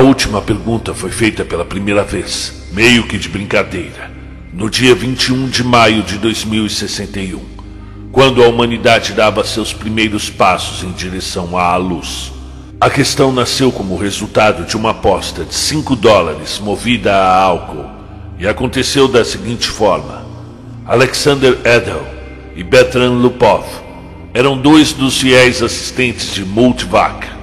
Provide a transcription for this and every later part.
última pergunta foi feita pela primeira vez, meio que de brincadeira, no dia 21 de maio de 2061, quando a humanidade dava seus primeiros passos em direção à luz. A questão nasceu como resultado de uma aposta de 5 dólares movida a álcool e aconteceu da seguinte forma: Alexander Edel e Bertrand Lupov eram dois dos fiéis assistentes de Multivac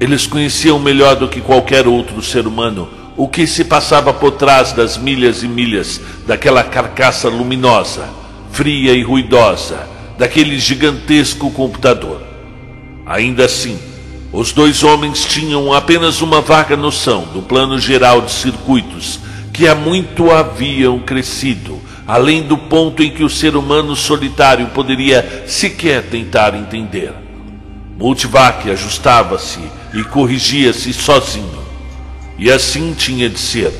eles conheciam melhor do que qualquer outro ser humano o que se passava por trás das milhas e milhas daquela carcaça luminosa, fria e ruidosa, daquele gigantesco computador. Ainda assim, os dois homens tinham apenas uma vaga noção do plano geral de circuitos que há muito haviam crescido, além do ponto em que o ser humano solitário poderia sequer tentar entender. Multivac ajustava-se e corrigia-se sozinho. E assim tinha de ser,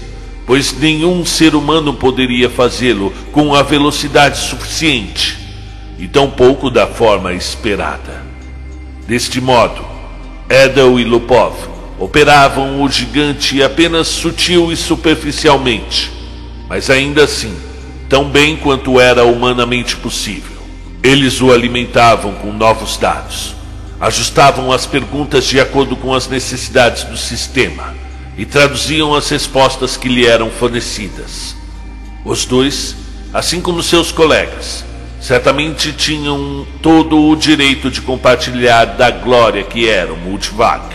pois nenhum ser humano poderia fazê-lo com a velocidade suficiente, e tampouco da forma esperada. Deste modo, Edel e Lupov operavam o gigante apenas sutil e superficialmente, mas ainda assim, tão bem quanto era humanamente possível. Eles o alimentavam com novos dados ajustavam as perguntas de acordo com as necessidades do sistema e traduziam as respostas que lhe eram fornecidas. Os dois, assim como seus colegas, certamente tinham todo o direito de compartilhar da glória que era o Multivac.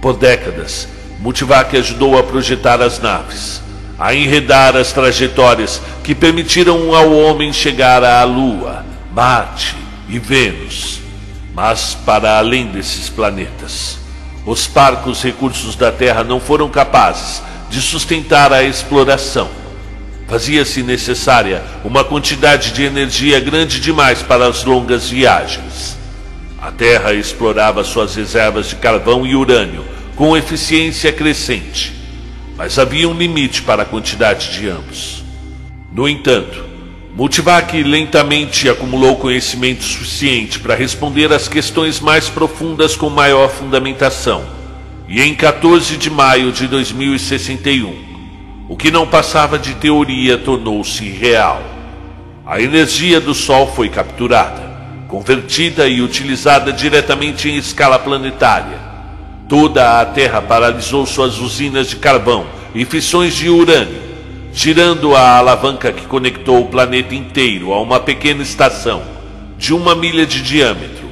Por décadas, Multivac ajudou a projetar as naves, a enredar as trajetórias que permitiram ao homem chegar à Lua, Marte e Vênus mas para além desses planetas. Os parcos recursos da Terra não foram capazes de sustentar a exploração. Fazia-se necessária uma quantidade de energia grande demais para as longas viagens. A Terra explorava suas reservas de carvão e urânio com eficiência crescente, mas havia um limite para a quantidade de ambos. No entanto, Multivac lentamente acumulou conhecimento suficiente para responder às questões mais profundas com maior fundamentação. E em 14 de maio de 2061, o que não passava de teoria tornou-se real. A energia do Sol foi capturada, convertida e utilizada diretamente em escala planetária. Toda a Terra paralisou suas usinas de carvão e fissões de urânio girando a alavanca que conectou o planeta inteiro a uma pequena estação de uma milha de diâmetro,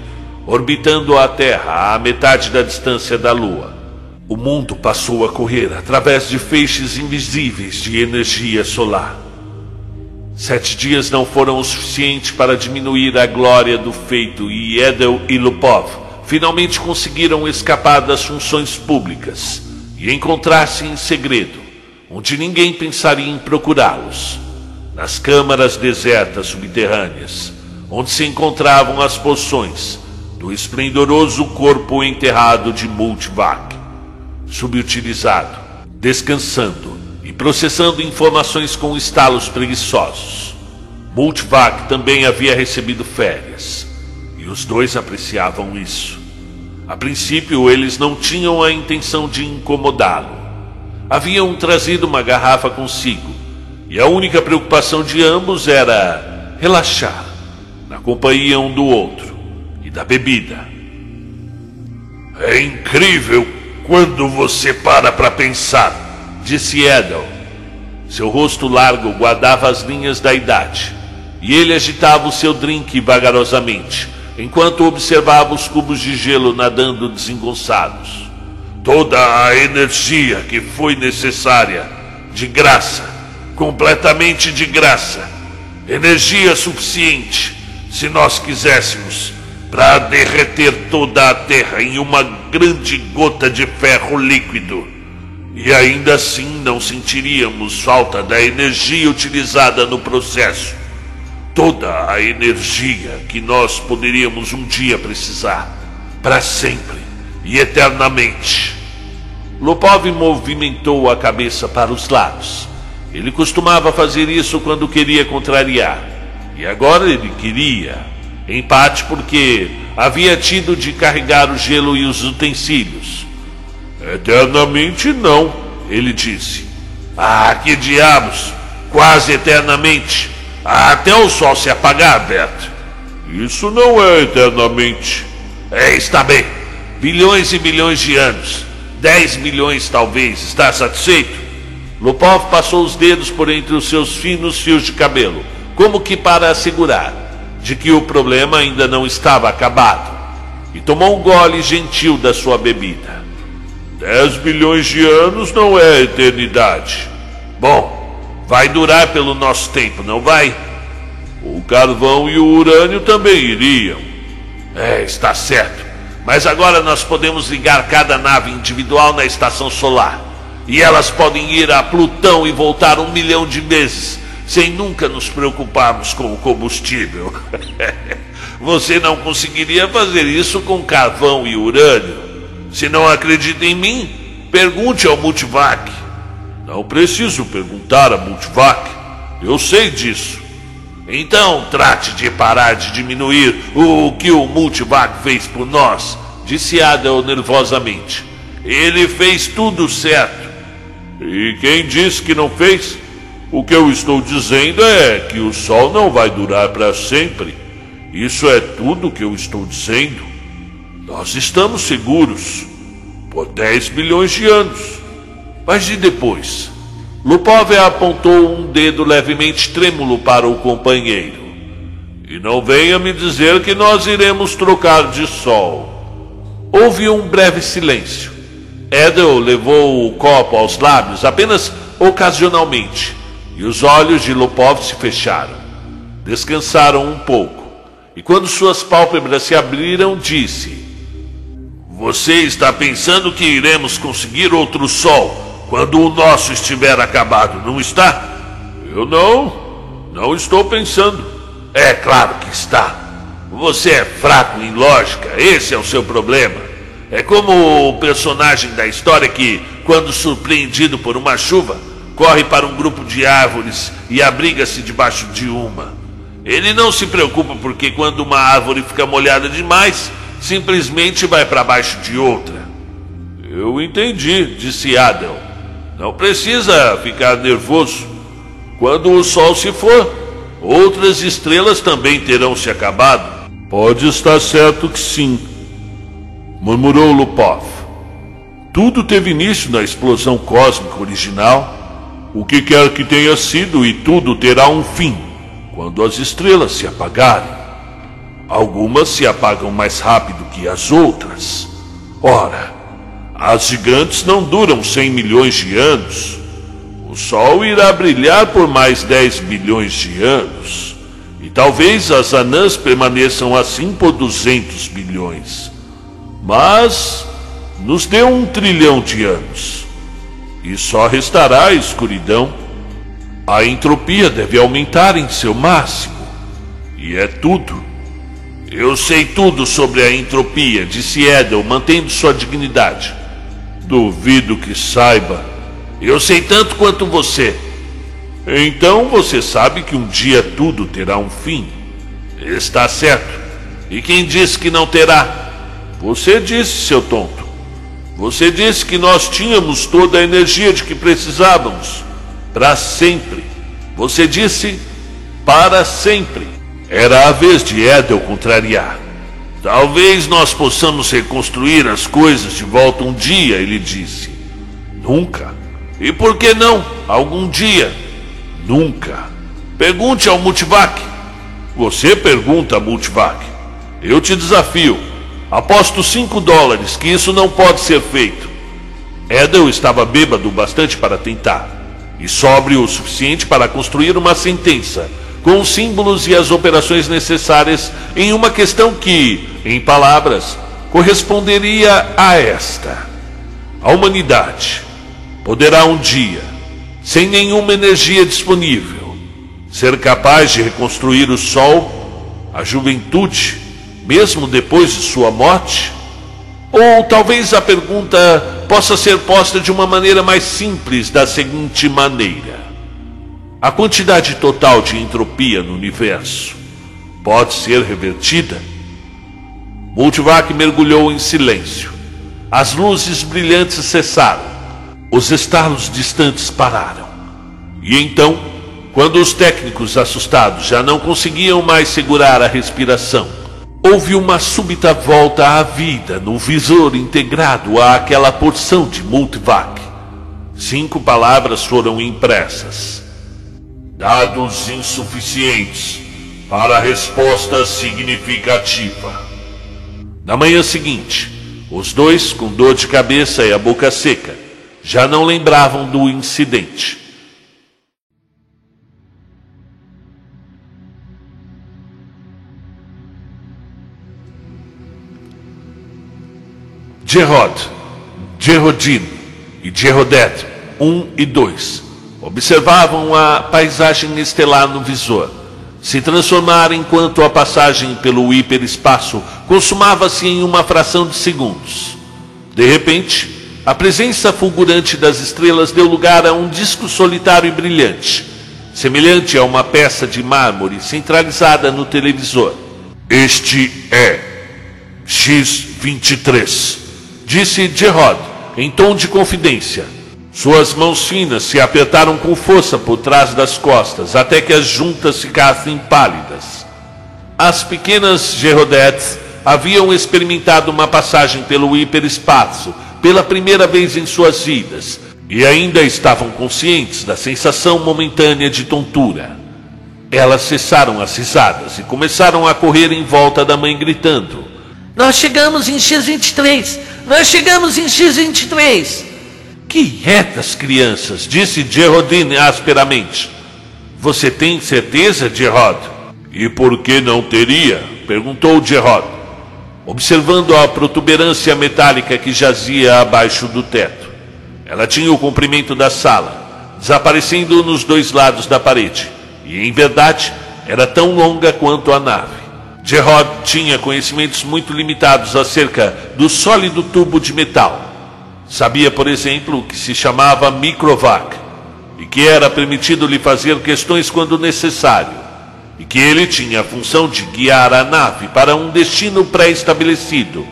orbitando a Terra a metade da distância da Lua. O mundo passou a correr através de feixes invisíveis de energia solar. Sete dias não foram o suficiente para diminuir a glória do feito e Edel e Lupov finalmente conseguiram escapar das funções públicas e encontrar-se em segredo onde ninguém pensaria em procurá-los, nas câmaras desertas subterrâneas, onde se encontravam as poções do esplendoroso corpo enterrado de Multivac, subutilizado, descansando e processando informações com estalos preguiçosos. Multivac também havia recebido férias, e os dois apreciavam isso. A princípio, eles não tinham a intenção de incomodá-lo haviam trazido uma garrafa consigo, e a única preocupação de ambos era relaxar na companhia um do outro e da bebida. É incrível quando você para para pensar, disse Edel. Seu rosto largo guardava as linhas da idade, e ele agitava o seu drink vagarosamente, enquanto observava os cubos de gelo nadando desengonçados toda a energia que foi necessária, de graça, completamente de graça, energia suficiente, se nós quiséssemos, para derreter toda a Terra em uma grande gota de ferro líquido. E ainda assim não sentiríamos falta da energia utilizada no processo. Toda a energia que nós poderíamos um dia precisar, para sempre e eternamente. Lupov movimentou a cabeça para os lados. Ele costumava fazer isso quando queria contrariar. E agora ele queria. Em parte porque havia tido de carregar o gelo e os utensílios. Eternamente não, ele disse. Ah, que diabos! Quase eternamente. Até o sol se apagar, Bert. Isso não é eternamente. É, está bem. Bilhões e bilhões de anos. Dez milhões, talvez. Está satisfeito? Lupov passou os dedos por entre os seus finos fios de cabelo, como que para assegurar de que o problema ainda não estava acabado, e tomou um gole gentil da sua bebida. Dez bilhões de anos não é eternidade. Bom, vai durar pelo nosso tempo, não vai? O carvão e o urânio também iriam. É, está certo. Mas agora nós podemos ligar cada nave individual na estação solar. E elas podem ir a Plutão e voltar um milhão de vezes, sem nunca nos preocuparmos com o combustível. Você não conseguiria fazer isso com carvão e urânio. Se não acredita em mim, pergunte ao Multivac. Não preciso perguntar a Multivac. Eu sei disso. Então trate de parar de diminuir o que o Multivac fez por nós, disse Adel nervosamente. Ele fez tudo certo. E quem disse que não fez? O que eu estou dizendo é que o Sol não vai durar para sempre. Isso é tudo que eu estou dizendo. Nós estamos seguros por 10 bilhões de anos. Mas e depois? Lupov apontou um dedo levemente trêmulo para o companheiro. E não venha me dizer que nós iremos trocar de sol. Houve um breve silêncio. Edel levou o copo aos lábios apenas ocasionalmente, e os olhos de Lupov se fecharam. Descansaram um pouco, e quando suas pálpebras se abriram, disse: você está pensando que iremos conseguir outro sol quando o nosso estiver acabado, não está? Eu não. Não estou pensando. É claro que está. Você é fraco em lógica, esse é o seu problema. É como o personagem da história que, quando surpreendido por uma chuva, corre para um grupo de árvores e abriga-se debaixo de uma. Ele não se preocupa porque, quando uma árvore fica molhada demais, simplesmente vai para baixo de outra. Eu entendi, disse Adel. Não precisa ficar nervoso. Quando o sol se for, outras estrelas também terão se acabado. Pode estar certo que sim, murmurou Lupov. Tudo teve início na explosão cósmica original, o que quer que tenha sido, e tudo terá um fim quando as estrelas se apagarem. Algumas se apagam mais rápido que as outras. Ora, as gigantes não duram 100 milhões de anos. O Sol irá brilhar por mais 10 bilhões de anos. E talvez as anãs permaneçam assim por 200 bilhões. Mas nos deu um trilhão de anos. E só restará a escuridão. A entropia deve aumentar em seu máximo. E é tudo. Eu sei tudo sobre a entropia, disse Edel, mantendo sua dignidade. Duvido que saiba. Eu sei tanto quanto você. Então você sabe que um dia tudo terá um fim. Está certo. E quem disse que não terá? Você disse, seu tonto. Você disse que nós tínhamos toda a energia de que precisávamos. Para sempre. Você disse para sempre. Era a vez de Edel contrariar. Talvez nós possamos reconstruir as coisas de volta um dia, ele disse. Nunca. E por que não? Algum dia? Nunca. Pergunte ao Multivac. Você pergunta, Multivac. Eu te desafio. Aposto cinco dólares que isso não pode ser feito. Edel estava bêbado bastante para tentar, e sóbrio o suficiente para construir uma sentença com os símbolos e as operações necessárias em uma questão que, em palavras, corresponderia a esta: a humanidade poderá um dia, sem nenhuma energia disponível, ser capaz de reconstruir o sol, a juventude, mesmo depois de sua morte? Ou talvez a pergunta possa ser posta de uma maneira mais simples, da seguinte maneira: a quantidade total de entropia no universo pode ser revertida? Multivac mergulhou em silêncio. As luzes brilhantes cessaram. Os estalos distantes pararam. E então, quando os técnicos assustados já não conseguiam mais segurar a respiração, houve uma súbita volta à vida no visor integrado àquela porção de multivac. Cinco palavras foram impressas. Dados insuficientes para resposta significativa. Na manhã seguinte, os dois, com dor de cabeça e a boca seca, já não lembravam do incidente. Jerod, Jerodin e Jerodet 1 e 2 observavam a paisagem estelar no visor se transformar enquanto a passagem pelo hiperespaço consumava-se em uma fração de segundos. De repente, a presença fulgurante das estrelas deu lugar a um disco solitário e brilhante, semelhante a uma peça de mármore centralizada no televisor. Este é X-23, disse Gerard em tom de confidência. Suas mãos finas se apertaram com força por trás das costas, até que as juntas ficassem pálidas. As pequenas Gerodettes haviam experimentado uma passagem pelo hiperespaço pela primeira vez em suas vidas e ainda estavam conscientes da sensação momentânea de tontura. Elas cessaram as risadas e começaram a correr em volta da mãe gritando: Nós chegamos em X23! Nós chegamos em X23! Quietas, crianças, disse Gerrodine asperamente. Você tem certeza, Gerrod? E por que não teria? perguntou Gerrod, observando a protuberância metálica que jazia abaixo do teto. Ela tinha o comprimento da sala, desaparecendo nos dois lados da parede, e em verdade era tão longa quanto a nave. Gerrod tinha conhecimentos muito limitados acerca do sólido tubo de metal Sabia, por exemplo, que se chamava microvac e que era permitido lhe fazer questões quando necessário, e que ele tinha a função de guiar a nave para um destino pré-estabelecido,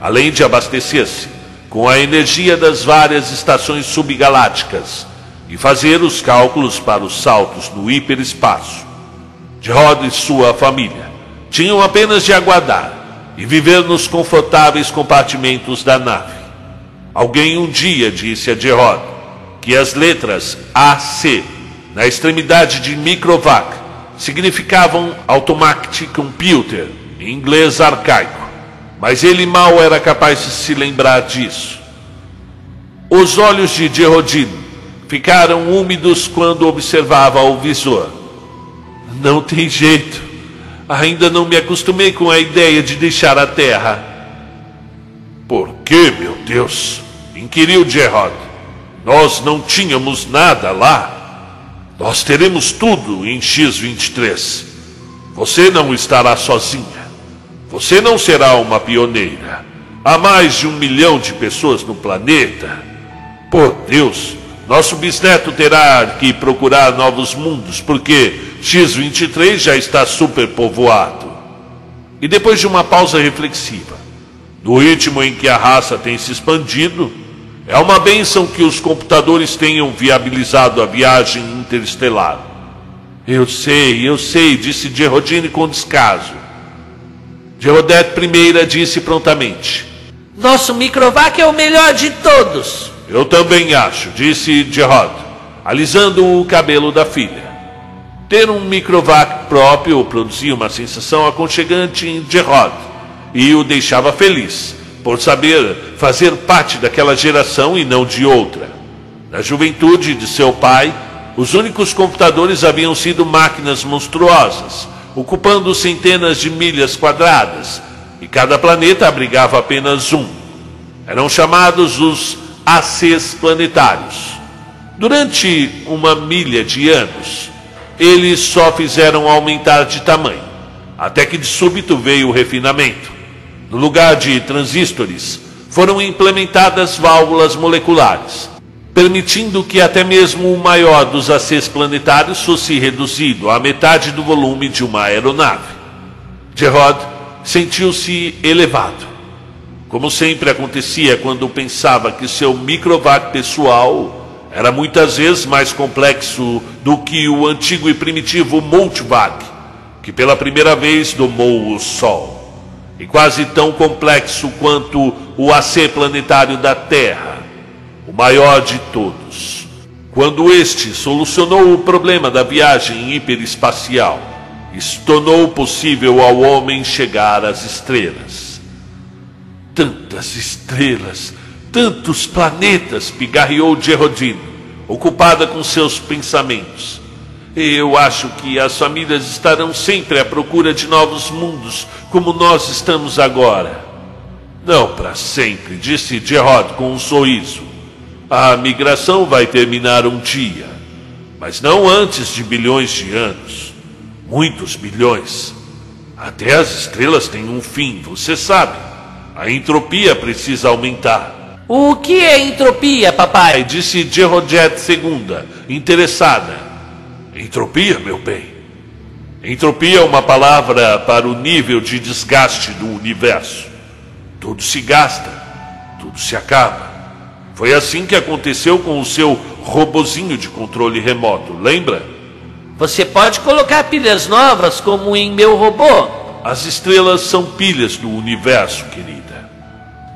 além de abastecer-se com a energia das várias estações subgalácticas e fazer os cálculos para os saltos no hiperespaço. Rod e sua família tinham apenas de aguardar e viver nos confortáveis compartimentos da nave. Alguém um dia disse a Gerard que as letras AC na extremidade de microvac significavam automatic computer, em inglês arcaico, mas ele mal era capaz de se lembrar disso. Os olhos de Geraldine ficaram úmidos quando observava o visor. Não tem jeito. Ainda não me acostumei com a ideia de deixar a Terra. Por que, meu Deus? Inquiriu Gerard. Nós não tínhamos nada lá. Nós teremos tudo em X23. Você não estará sozinha. Você não será uma pioneira. Há mais de um milhão de pessoas no planeta. Por Deus, nosso bisneto terá que procurar novos mundos, porque X23 já está superpovoado. E depois de uma pausa reflexiva, no ritmo em que a raça tem se expandido, é uma bênção que os computadores tenham viabilizado a viagem interestelar. Eu sei, eu sei, disse Gerrodine com descaso. Gerodete I disse prontamente. Nosso microvac é o melhor de todos. Eu também acho, disse Gerard, alisando o cabelo da filha. Ter um microvac próprio produzia uma sensação aconchegante em Gerard e o deixava feliz por saber fazer parte daquela geração e não de outra. Na juventude de seu pai, os únicos computadores haviam sido máquinas monstruosas, ocupando centenas de milhas quadradas, e cada planeta abrigava apenas um. Eram chamados os ACs planetários. Durante uma milha de anos, eles só fizeram aumentar de tamanho, até que de súbito veio o refinamento. No lugar de transistores, foram implementadas válvulas moleculares, permitindo que até mesmo o maior dos ACs planetários fosse reduzido à metade do volume de uma aeronave. Gerard sentiu-se elevado. como sempre acontecia quando pensava que seu microvac pessoal era muitas vezes mais complexo do que o antigo e primitivo multivac, que pela primeira vez domou o Sol. E quase tão complexo quanto o AC planetário da Terra, o maior de todos. Quando este solucionou o problema da viagem hiperespacial, isso tornou possível ao homem chegar às estrelas. Tantas estrelas, tantos planetas, pigarreou Gerrodino, ocupada com seus pensamentos. Eu acho que as famílias estarão sempre à procura de novos mundos, como nós estamos agora. Não para sempre, disse Gerard com um sorriso. A migração vai terminar um dia, mas não antes de bilhões de anos. Muitos bilhões. Até as estrelas têm um fim, você sabe. A entropia precisa aumentar. O que é entropia, papai? Disse Jerojet II, interessada. Entropia, meu bem. Entropia é uma palavra para o nível de desgaste do universo. Tudo se gasta, tudo se acaba. Foi assim que aconteceu com o seu robozinho de controle remoto, lembra? Você pode colocar pilhas novas, como em meu robô? As estrelas são pilhas do universo, querido.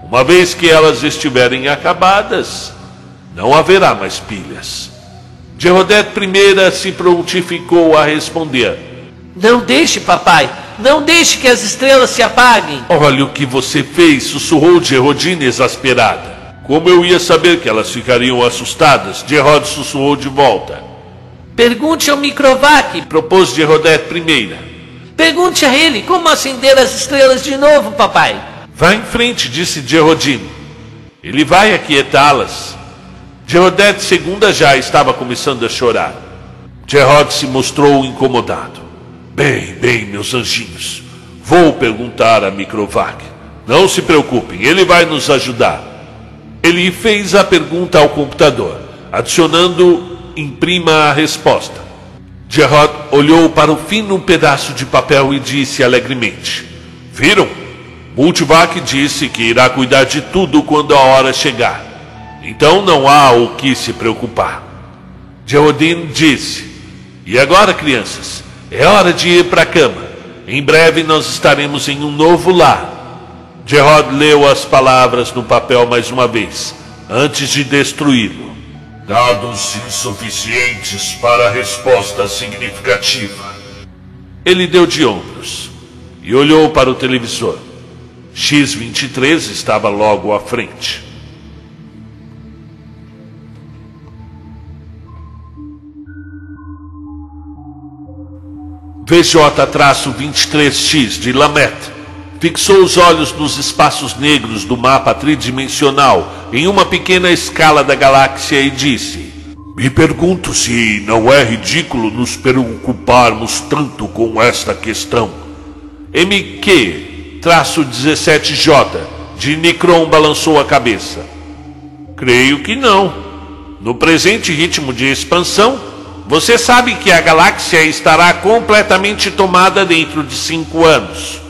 Uma vez que elas estiverem acabadas, não haverá mais pilhas. Jerodete I se prontificou a responder: Não deixe, papai, não deixe que as estrelas se apaguem. Olha o que você fez, sussurrou Jerodine exasperada. Como eu ia saber que elas ficariam assustadas? Gerod sussurrou de volta. Pergunte ao Microvac, propôs Jerodete I. Pergunte a ele como acender as estrelas de novo, papai. Vá em frente, disse Jerodim. Ele vai aquietá-las. Jerodete II já estava começando a chorar. Jerod se mostrou incomodado. Bem, bem, meus anjinhos. Vou perguntar a Microvac. Não se preocupem, ele vai nos ajudar. Ele fez a pergunta ao computador, adicionando imprima a resposta. Gerard olhou para o fino pedaço de papel e disse alegremente: Viram? Multivac disse que irá cuidar de tudo quando a hora chegar. Então não há o que se preocupar. Geraldine disse: E agora, crianças, é hora de ir para a cama. Em breve nós estaremos em um novo lar. Gerard leu as palavras no papel mais uma vez, antes de destruí-lo. Dados insuficientes para resposta significativa. Ele deu de ombros e olhou para o televisor. X-23 estava logo à frente. VJ-23X de Lamette fixou os olhos nos espaços negros do mapa tridimensional em uma pequena escala da galáxia e disse: Me pergunto se não é ridículo nos preocuparmos tanto com esta questão. MQ traço 17J, de Nicron balançou a cabeça. Creio que não. No presente ritmo de expansão, você sabe que a galáxia estará completamente tomada dentro de cinco anos.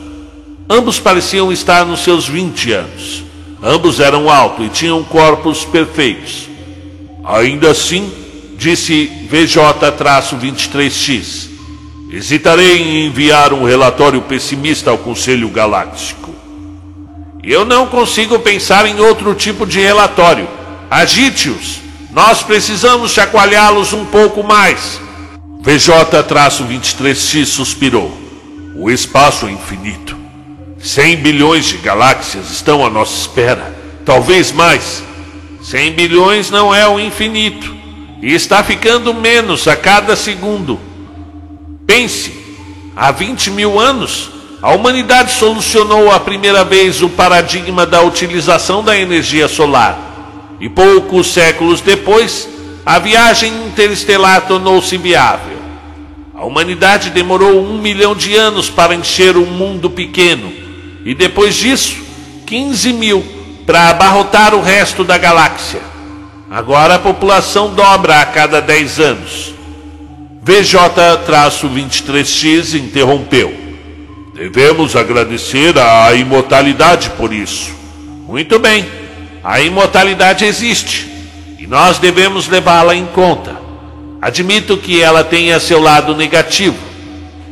Ambos pareciam estar nos seus 20 anos. Ambos eram altos e tinham corpos perfeitos. Ainda assim, disse VJ-23X, Hesitarei em enviar um relatório pessimista ao Conselho Galáctico. Eu não consigo pensar em outro tipo de relatório. Agite-os. Nós precisamos chacoalhá-los um pouco mais. VJ-23X suspirou. O espaço é infinito. 100 bilhões de galáxias estão à nossa espera. Talvez mais. 100 bilhões não é o infinito. E está ficando menos a cada segundo. Pense, há 20 mil anos, a humanidade solucionou a primeira vez o paradigma da utilização da energia solar. E poucos séculos depois, a viagem interestelar tornou-se viável. A humanidade demorou um milhão de anos para encher um mundo pequeno, e depois disso, 15 mil para abarrotar o resto da galáxia. Agora a população dobra a cada 10 anos. VJ-23X interrompeu. Devemos agradecer à imortalidade por isso. Muito bem, a imortalidade existe e nós devemos levá-la em conta. Admito que ela tenha seu lado negativo.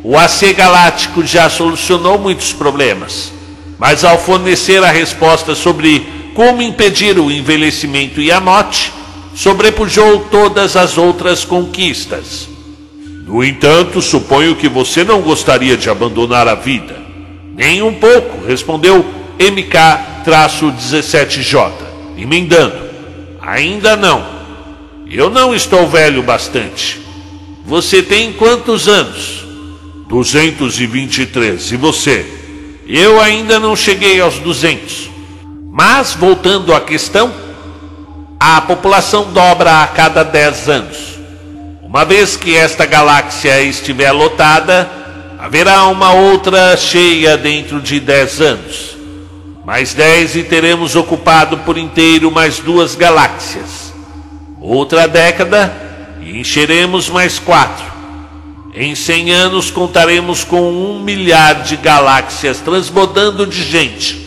O AC Galáctico já solucionou muitos problemas, mas ao fornecer a resposta sobre como impedir o envelhecimento e a morte, sobrepujou todas as outras conquistas. No entanto, suponho que você não gostaria de abandonar a vida. Nem um pouco, respondeu MK-17J, emendando. Ainda não. Eu não estou velho bastante. Você tem quantos anos? 223. E você? Eu ainda não cheguei aos 200. Mas, voltando à questão, a população dobra a cada 10 anos. Uma vez que esta galáxia estiver lotada, haverá uma outra cheia dentro de 10 anos. Mais 10 e teremos ocupado por inteiro mais duas galáxias. Outra década e encheremos mais quatro. Em 100 anos contaremos com um milhar de galáxias transbordando de gente.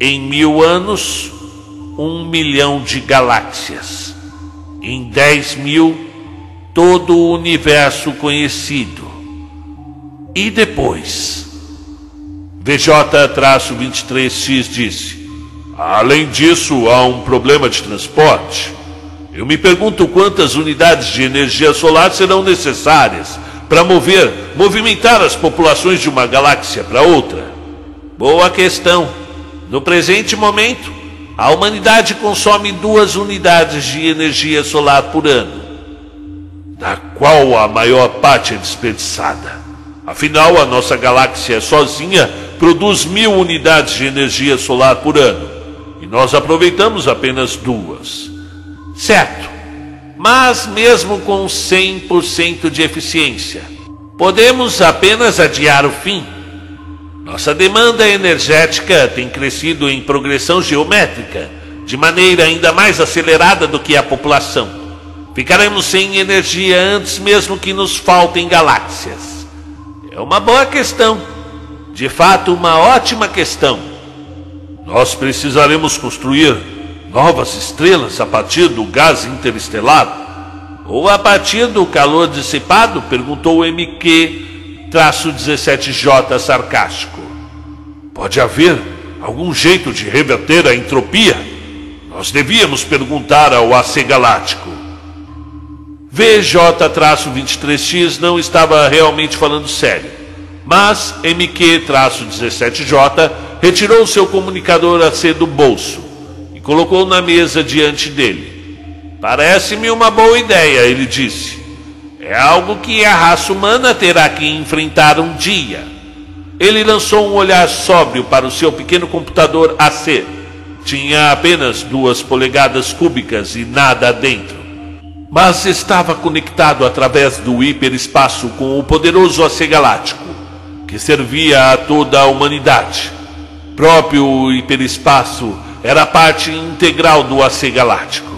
Em mil anos, um milhão de galáxias. Em dez mil, todo o universo conhecido. E depois? VJ-23X disse: Além disso, há um problema de transporte. Eu me pergunto quantas unidades de energia solar serão necessárias para mover, movimentar as populações de uma galáxia para outra. Boa questão. No presente momento, a humanidade consome duas unidades de energia solar por ano, da qual a maior parte é desperdiçada. Afinal, a nossa galáxia sozinha produz mil unidades de energia solar por ano e nós aproveitamos apenas duas. Certo, mas mesmo com 100% de eficiência, podemos apenas adiar o fim nossa demanda energética tem crescido em progressão geométrica, de maneira ainda mais acelerada do que a população. Ficaremos sem energia antes mesmo que nos faltem galáxias. É uma boa questão. De fato, uma ótima questão. Nós precisaremos construir novas estrelas a partir do gás interestelar? Ou a partir do calor dissipado? perguntou MQ traço 17J sarcástico. Pode haver algum jeito de reverter a entropia? Nós devíamos perguntar ao AC Galáctico. VJ-23X não estava realmente falando sério, mas MQ-17J retirou seu comunicador AC do bolso e colocou na mesa diante dele. Parece-me uma boa ideia, ele disse. É algo que a raça humana terá que enfrentar um dia. Ele lançou um olhar sóbrio para o seu pequeno computador AC. Tinha apenas duas polegadas cúbicas e nada dentro. Mas estava conectado através do hiperespaço com o poderoso AC Galáctico, que servia a toda a humanidade. Próprio hiperespaço era parte integral do AC Galáctico.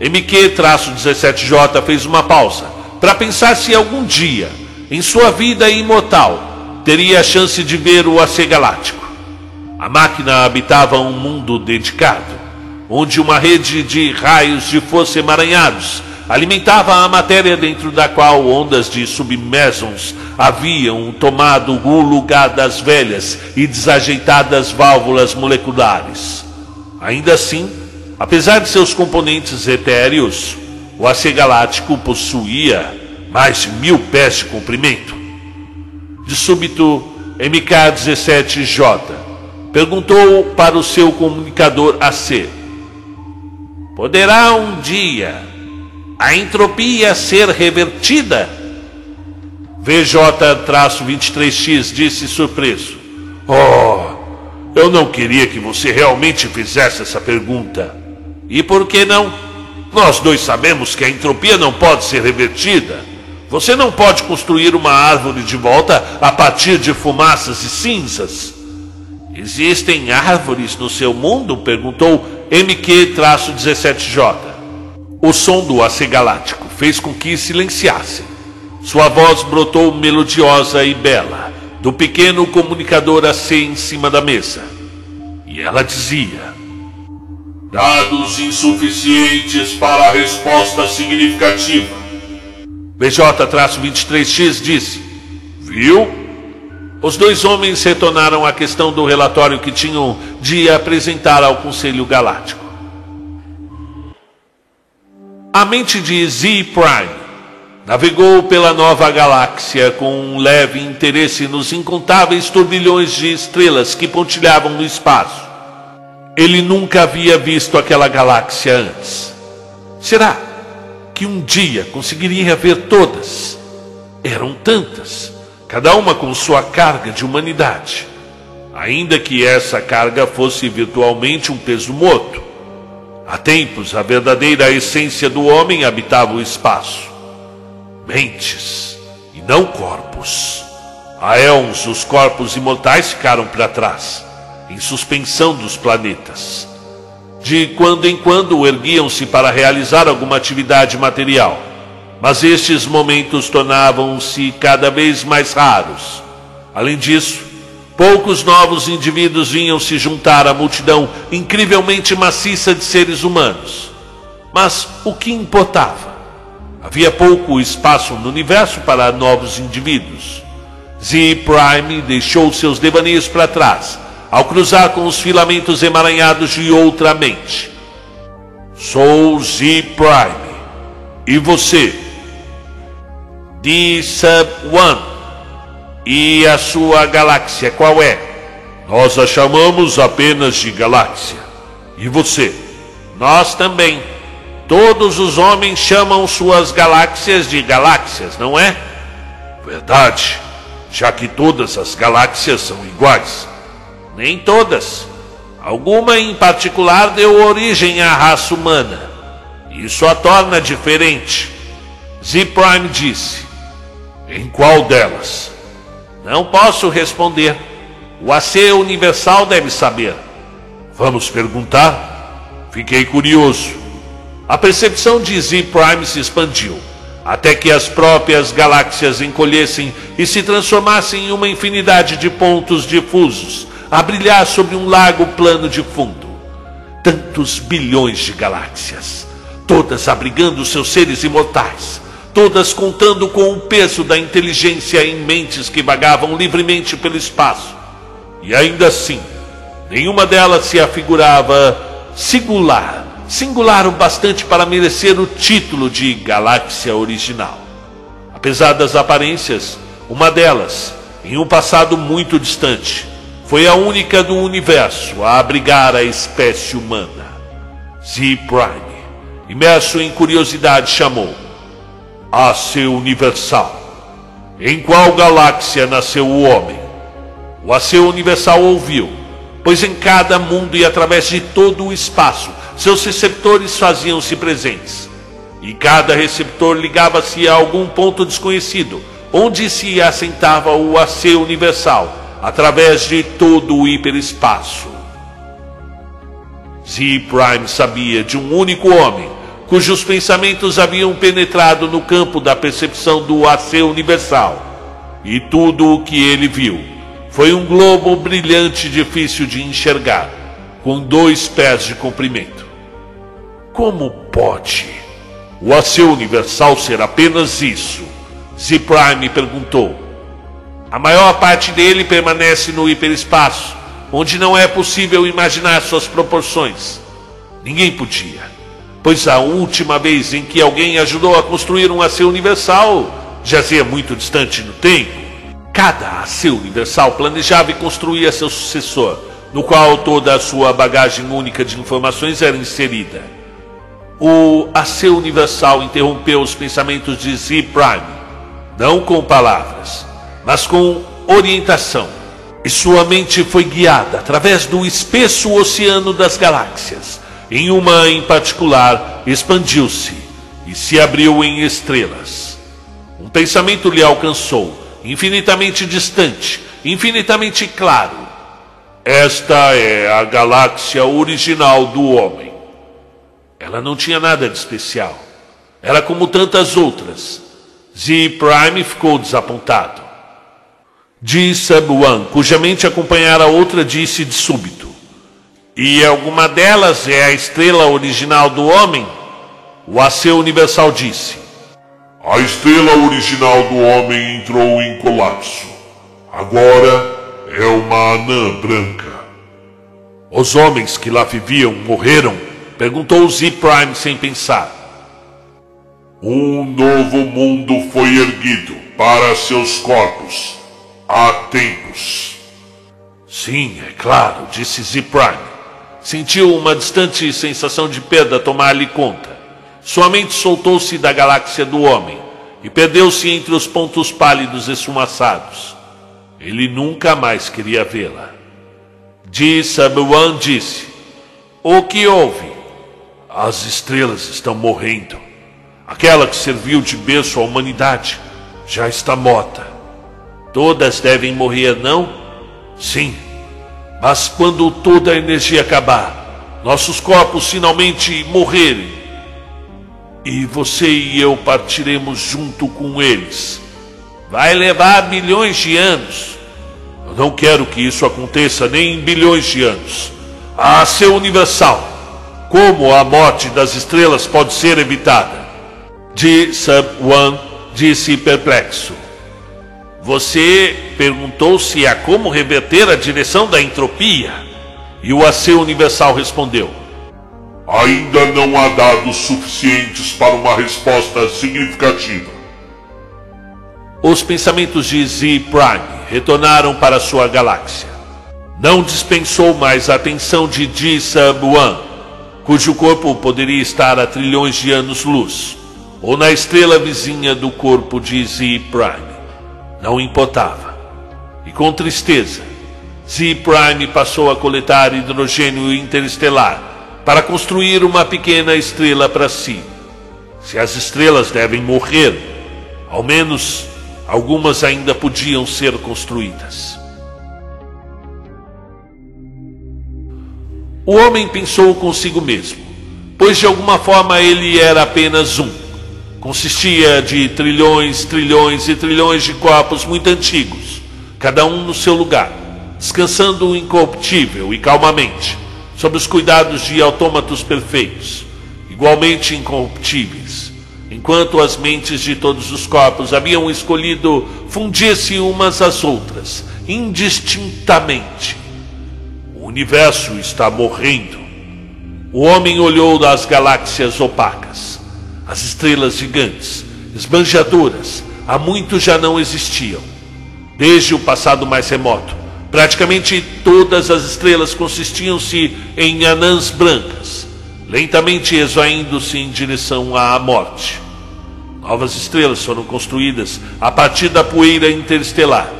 MQ-17J fez uma pausa para pensar se algum dia, em sua vida imortal, teria a chance de ver o AC Galáctico. A máquina habitava um mundo dedicado, onde uma rede de raios de força emaranhados alimentava a matéria dentro da qual ondas de submersons haviam tomado o lugar das velhas e desajeitadas válvulas moleculares. Ainda assim, apesar de seus componentes etéreos, o AC Galáctico possuía mais de mil pés de comprimento. De súbito, MK-17J perguntou para o seu comunicador AC: Poderá um dia a entropia ser revertida? VJ-23X disse surpreso: Oh, eu não queria que você realmente fizesse essa pergunta. E por que não? Nós dois sabemos que a entropia não pode ser revertida. Você não pode construir uma árvore de volta a partir de fumaças e cinzas. Existem árvores no seu mundo? perguntou MQ-17J. O som do AC Galáctico fez com que silenciasse. Sua voz brotou melodiosa e bela do pequeno comunicador AC em cima da mesa. E ela dizia: Dados insuficientes para a resposta significativa. BJ-23X disse: Viu? Os dois homens retornaram à questão do relatório que tinham de apresentar ao Conselho Galáctico. A mente de Z Prime navegou pela nova galáxia com um leve interesse nos incontáveis turbilhões de estrelas que pontilhavam no espaço. Ele nunca havia visto aquela galáxia antes. Será que um dia conseguiria ver todas? Eram tantas, cada uma com sua carga de humanidade. Ainda que essa carga fosse virtualmente um peso morto. Há tempos, a verdadeira essência do homem habitava o espaço mentes e não corpos. Há éons os corpos imortais ficaram para trás, em suspensão dos planetas. De quando em quando erguiam-se para realizar alguma atividade material, mas estes momentos tornavam-se cada vez mais raros. Além disso, poucos novos indivíduos vinham se juntar à multidão incrivelmente maciça de seres humanos. Mas o que importava? Havia pouco espaço no universo para novos indivíduos. Z Prime deixou seus devaneios para trás, ao cruzar com os filamentos emaranhados de outra mente. Sou Z Prime. E você? D-Sub-1. E a sua galáxia qual é? Nós a chamamos apenas de galáxia. E você? Nós também. Todos os homens chamam suas galáxias de galáxias, não é? Verdade, já que todas as galáxias são iguais. Nem todas. Alguma em particular deu origem à raça humana. Isso a torna diferente. Z Prime disse: Em qual delas? Não posso responder. O AC Universal deve saber. Vamos perguntar? Fiquei curioso. A percepção de Z Prime se expandiu, até que as próprias galáxias encolhessem e se transformassem em uma infinidade de pontos difusos, a brilhar sobre um lago plano de fundo. Tantos bilhões de galáxias, todas abrigando seus seres imortais, todas contando com o peso da inteligência em mentes que vagavam livremente pelo espaço. E ainda assim, nenhuma delas se afigurava singular singular o bastante para merecer o título de galáxia original. Apesar das aparências, uma delas, em um passado muito distante, foi a única do universo a abrigar a espécie humana. Z Prime, imerso em curiosidade, chamou: A seu universal. Em qual galáxia nasceu o homem? O Aceu Universal ouviu, pois em cada mundo e através de todo o espaço seus receptores faziam-se presentes. E cada receptor ligava-se a algum ponto desconhecido, onde se assentava o AC universal, através de todo o hiperespaço. Z Prime sabia de um único homem, cujos pensamentos haviam penetrado no campo da percepção do AC universal. E tudo o que ele viu foi um globo brilhante difícil de enxergar, com dois pés de comprimento. Como pode o AC universal ser apenas isso? Z Prime perguntou. A maior parte dele permanece no hiperespaço, onde não é possível imaginar suas proporções. Ninguém podia, pois a última vez em que alguém ajudou a construir um AC universal jazia muito distante no tempo. Cada AC universal planejava e construía seu sucessor, no qual toda a sua bagagem única de informações era inserida. O AC Universal interrompeu os pensamentos de Z Prime, não com palavras, mas com orientação. E sua mente foi guiada através do espesso oceano das galáxias. Em uma em particular, expandiu-se e se abriu em estrelas. Um pensamento lhe alcançou, infinitamente distante, infinitamente claro. Esta é a galáxia original do homem. Ela não tinha nada de especial. Era como tantas outras. Z Prime ficou desapontado. Ji Sub-One, cuja mente acompanhara outra, disse de súbito: E alguma delas é a estrela original do homem? O AC Universal disse. A estrela original do homem entrou em colapso. Agora é uma anã branca. Os homens que lá viviam morreram? Perguntou Z Prime sem pensar. Um novo mundo foi erguido para seus corpos há tempos. Sim, é claro, disse Z Prime. Sentiu uma distante sensação de perda tomar-lhe conta. Sua mente soltou-se da galáxia do homem e perdeu-se entre os pontos pálidos esfumaçados. Ele nunca mais queria vê-la. Ji Sabuan disse: O que houve? As estrelas estão morrendo. Aquela que serviu de berço à humanidade já está morta. Todas devem morrer, não? Sim. Mas quando toda a energia acabar, nossos corpos finalmente morrerem, e você e eu partiremos junto com eles. Vai levar milhões de anos. Eu não quero que isso aconteça nem em bilhões de anos. A ser universal. Como a morte das estrelas pode ser evitada? De Sub One disse perplexo. Você perguntou se há como reverter a direção da entropia? E o AC Universal respondeu: Ainda não há dados suficientes para uma resposta significativa. Os pensamentos de Z Prime retornaram para sua galáxia. Não dispensou mais a atenção de G Sub One, cujo corpo poderia estar a trilhões de anos-luz, ou na estrela vizinha do corpo de Z Prime. Não importava. E com tristeza, Z Prime passou a coletar hidrogênio interestelar para construir uma pequena estrela para si. Se as estrelas devem morrer, ao menos algumas ainda podiam ser construídas. O homem pensou consigo mesmo, pois de alguma forma ele era apenas um. Consistia de trilhões, trilhões e trilhões de corpos muito antigos, cada um no seu lugar, descansando incorruptível e calmamente, sob os cuidados de autômatos perfeitos, igualmente incorruptíveis, enquanto as mentes de todos os corpos haviam escolhido fundir-se umas às outras, indistintamente. O universo está morrendo. O homem olhou das galáxias opacas. As estrelas gigantes, esbanjadoras, há muito já não existiam. Desde o passado mais remoto, Praticamente todas as estrelas consistiam-se em anãs brancas, lentamente esvaindo-se em direção à morte. Novas estrelas foram construídas a partir da poeira interestelar,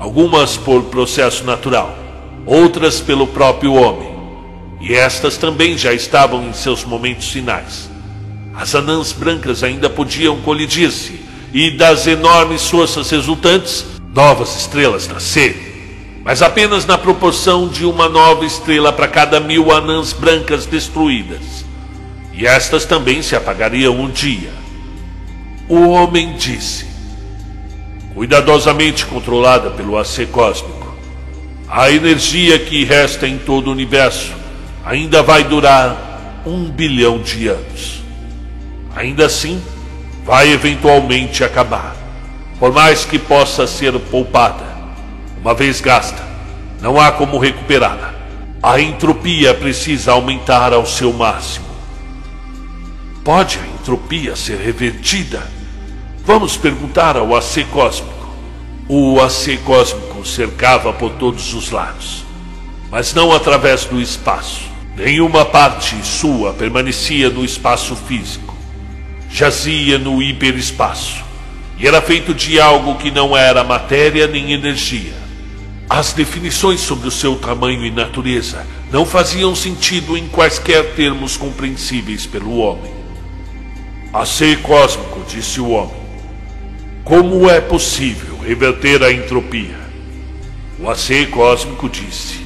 algumas por processo natural, outras pelo próprio homem. E estas também já estavam em seus momentos finais. As anãs brancas ainda podiam colidir-se, e das enormes forças resultantes, novas estrelas nasceram mas apenas na proporção de uma nova estrela para cada mil anãs brancas destruídas. E estas também se apagariam um dia. O homem disse, cuidadosamente controlada pelo AC cósmico, a energia que resta em todo o universo ainda vai durar um bilhão de anos. Ainda assim, vai eventualmente acabar, por mais que possa ser poupada uma vez gasta, não há como recuperá-la. A entropia precisa aumentar ao seu máximo. Pode a entropia ser revertida? Vamos perguntar ao AC cósmico. O AC cósmico cercava por todos os lados, mas não através do espaço. Nenhuma parte sua permanecia no espaço físico. Jazia no hiperespaço e era feito de algo que não era matéria nem energia. As definições sobre o seu tamanho e natureza não faziam sentido em quaisquer termos compreensíveis pelo homem. A ser cósmico, disse o homem. Como é possível reverter a entropia? O AC cósmico disse: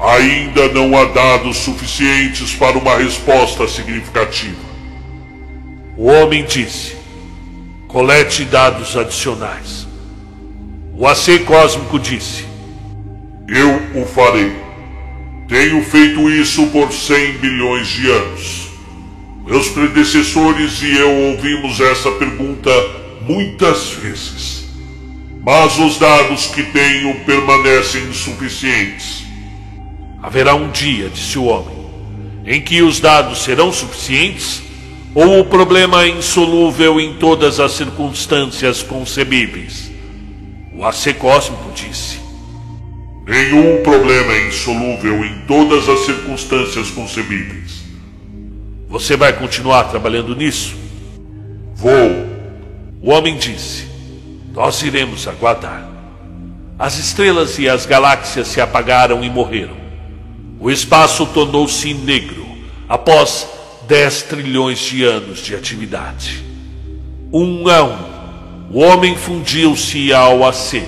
Ainda não há dados suficientes para uma resposta significativa. O homem disse: Colete dados adicionais. O AC cósmico disse: Eu o farei. Tenho feito isso por 100 bilhões de anos. Meus predecessores e eu ouvimos essa pergunta muitas vezes. Mas os dados que tenho permanecem insuficientes. Haverá um dia, disse o homem, em que os dados serão suficientes? Ou o problema é insolúvel em todas as circunstâncias concebíveis? O AC Cósmico disse. Nenhum problema é insolúvel em todas as circunstâncias concebíveis. Você vai continuar trabalhando nisso? Vou. O homem disse: Nós iremos aguardar. As estrelas e as galáxias se apagaram e morreram. O espaço tornou-se negro após 10 trilhões de anos de atividade. Um a um, o homem fundiu-se ao AC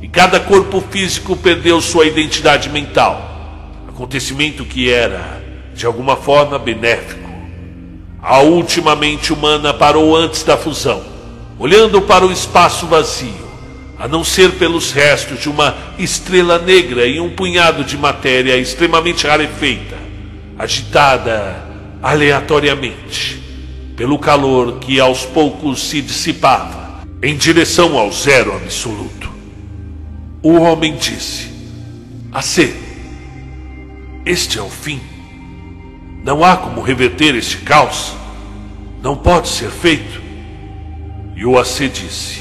e cada corpo físico perdeu sua identidade mental, acontecimento que era, de alguma forma, benéfico. A última mente humana parou antes da fusão, olhando para o espaço vazio a não ser pelos restos de uma estrela negra e um punhado de matéria extremamente rarefeita, agitada aleatoriamente pelo calor que aos poucos se dissipava em direção ao zero absoluto. O homem disse: AC, este é o fim. Não há como reverter este caos. Não pode ser feito. E o AC disse: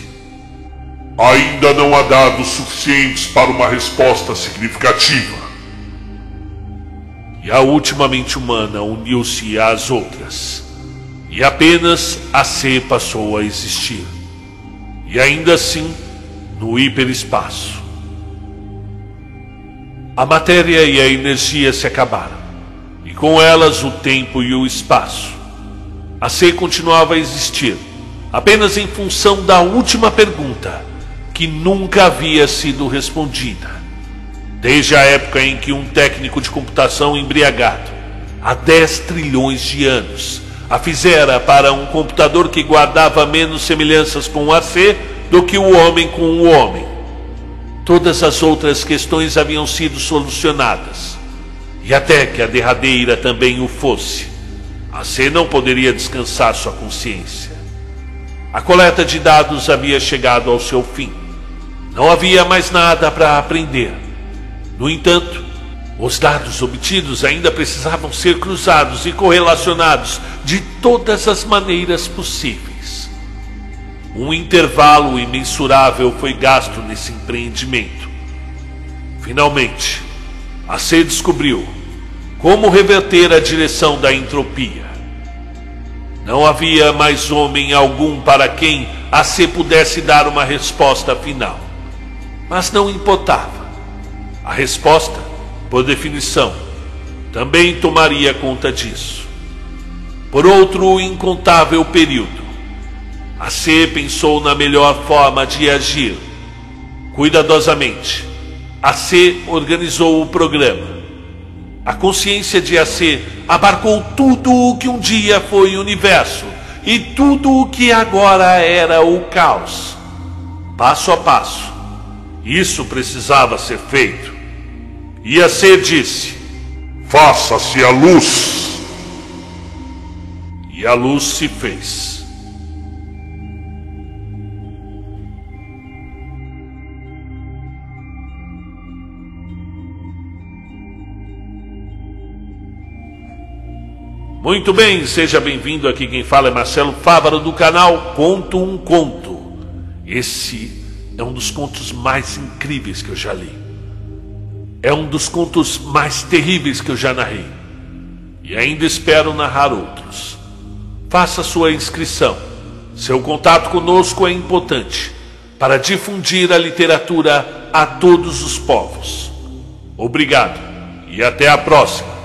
Ainda não há dados suficientes para uma resposta significativa. E a última mente humana uniu-se às outras. E apenas a C passou a existir. E ainda assim, no hiperespaço. A matéria e a energia se acabaram. E com elas o tempo e o espaço. A C continuava a existir, apenas em função da última pergunta que nunca havia sido respondida. Desde a época em que um técnico de computação embriagado, há 10 trilhões de anos, a fizera para um computador que guardava menos semelhanças com o AC do que o homem com o homem. Todas as outras questões haviam sido solucionadas. E até que a derradeira também o fosse, a C não poderia descansar sua consciência. A coleta de dados havia chegado ao seu fim. Não havia mais nada para aprender. No entanto, os dados obtidos ainda precisavam ser cruzados e correlacionados de todas as maneiras possíveis. Um intervalo imensurável foi gasto nesse empreendimento. Finalmente, a C descobriu como reverter a direção da entropia. Não havia mais homem algum para quem a C pudesse dar uma resposta final. Mas não importava. A resposta, por definição, também tomaria conta disso. Por outro incontável período, a C pensou na melhor forma de agir. Cuidadosamente, a C organizou o programa. A consciência de AC abarcou tudo o que um dia foi o universo e tudo o que agora era o caos. Passo a passo, isso precisava ser feito. E a ser disse: Faça-se a luz. E a luz se fez. Muito bem, seja bem-vindo aqui. Quem fala é Marcelo Fávaro do canal Conto um Conto. Esse é um dos contos mais incríveis que eu já li. É um dos contos mais terríveis que eu já narrei. E ainda espero narrar outros. Faça sua inscrição. Seu contato conosco é importante para difundir a literatura a todos os povos. Obrigado e até a próxima.